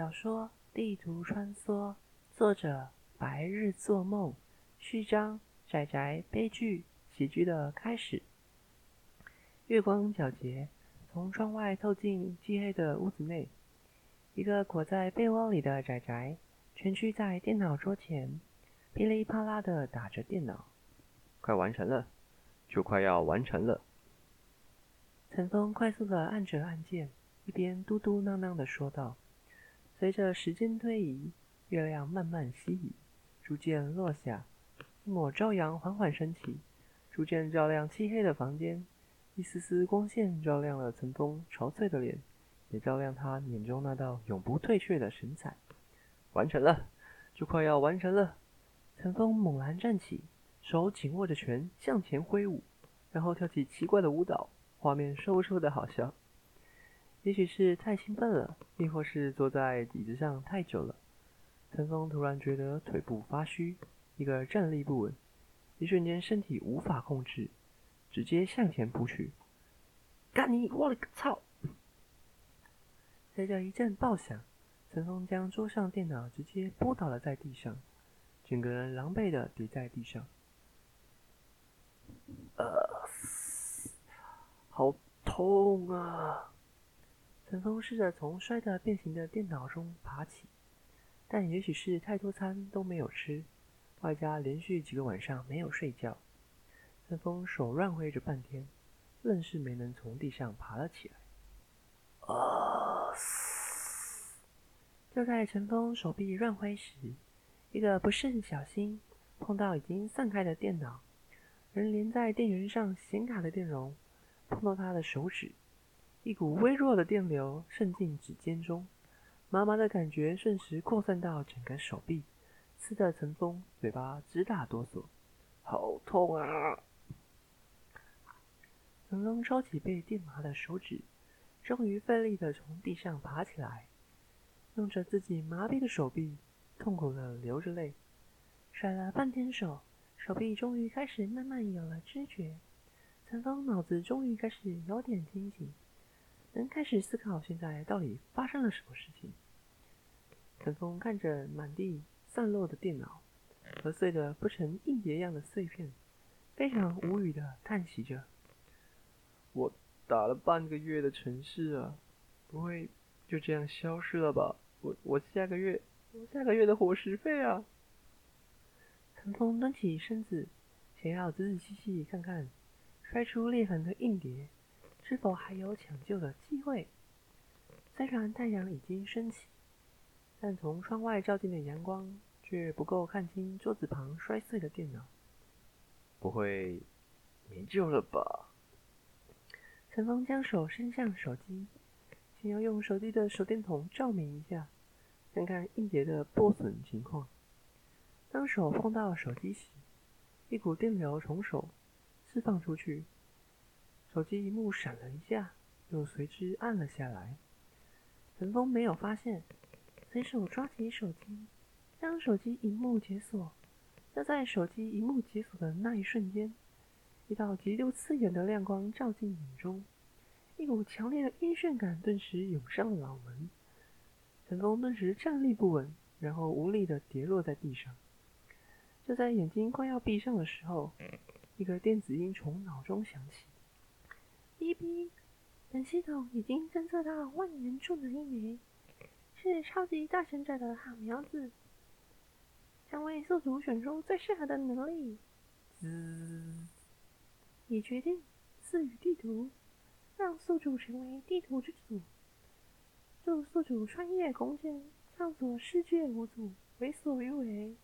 小说《地图穿梭》，作者白日做梦，序章仔仔悲剧喜剧的开始。月光皎洁，从窗外透进漆黑的屋子内。一个裹在被窝里的仔仔，蜷曲在电脑桌前，噼里啪啦的打着电脑。快完成了，就快要完成了。陈峰快速的按着按键，一边嘟嘟囔囔的说道。随着时间推移，月亮慢慢西移，逐渐落下，一抹朝阳缓缓升起，逐渐照亮漆黑的房间。一丝丝光线照亮了陈峰憔悴的脸，也照亮他眼中那道永不退却的神采。完成了，就快要完成了。陈峰猛然站起，手紧握着拳向前挥舞，然后跳起奇怪的舞蹈，画面嗖嗖的好笑。也许是太兴奋了，亦或是坐在椅子上太久了，陈峰突然觉得腿部发虚，一个站立不稳，一瞬间身体无法控制，直接向前扑去。干你！我勒个操！随着一阵爆响，陈峰将桌上电脑直接拨倒了在地上，整个人狼狈的跌在地上。呃，好痛啊！陈峰试着从摔得变形的电脑中爬起，但也许是太多餐都没有吃，外加连续几个晚上没有睡觉，陈峰手乱挥着半天，愣是没能从地上爬了起来。啊！就在陈峰手臂乱挥时，一个不慎小心碰到已经散开的电脑，而连在电源上显卡的电容碰到他的手指。一股微弱的电流渗进指尖中，麻麻的感觉瞬时扩散到整个手臂，刺得陈峰嘴巴直打哆嗦，好痛啊！陈峰抄起被电麻的手指，终于费力的从地上爬起来，用着自己麻痹的手臂，痛苦的流着泪，甩了半天手，手臂终于开始慢慢有了知觉，陈峰脑子终于开始有点清醒。能开始思考现在到底发生了什么事情。陈峰看着满地散落的电脑和碎的不成硬碟样的碎片，非常无语的叹息着：“我打了半个月的城市啊，不会就这样消失了吧？我我下个月我下个月的伙食费啊！”陈峰蹲起身子，想要仔仔细细看看摔出裂痕的硬碟。是否还有抢救的机会？虽然太阳已经升起，但从窗外照进的阳光却不够看清桌子旁摔碎的电脑。不会没救了吧？陈峰将手伸向手机，想要用手机的手电筒照明一下，看看硬碟的破损情况。当手碰到手机时，一股电流从手释放出去。手机荧幕闪了一下，又随之暗了下来。陈峰没有发现，随手抓起手机，将手机荧幕解锁。就在手机荧幕解锁的那一瞬间，一道极度刺眼的亮光照进眼中，一股强烈的晕眩感顿时涌上了脑门。陈峰顿时站立不稳，然后无力的跌落在地上。就在眼睛快要闭上的时候，一个电子音从脑中响起。哔哔，本系统已经侦测到万年处的一枚，是超级大神者的好苗子，将为宿主选出最适合的能力。滋，已决定赐予地图，让宿主成为地图之主。祝宿主穿越空间，探索世界无阻，为所欲为。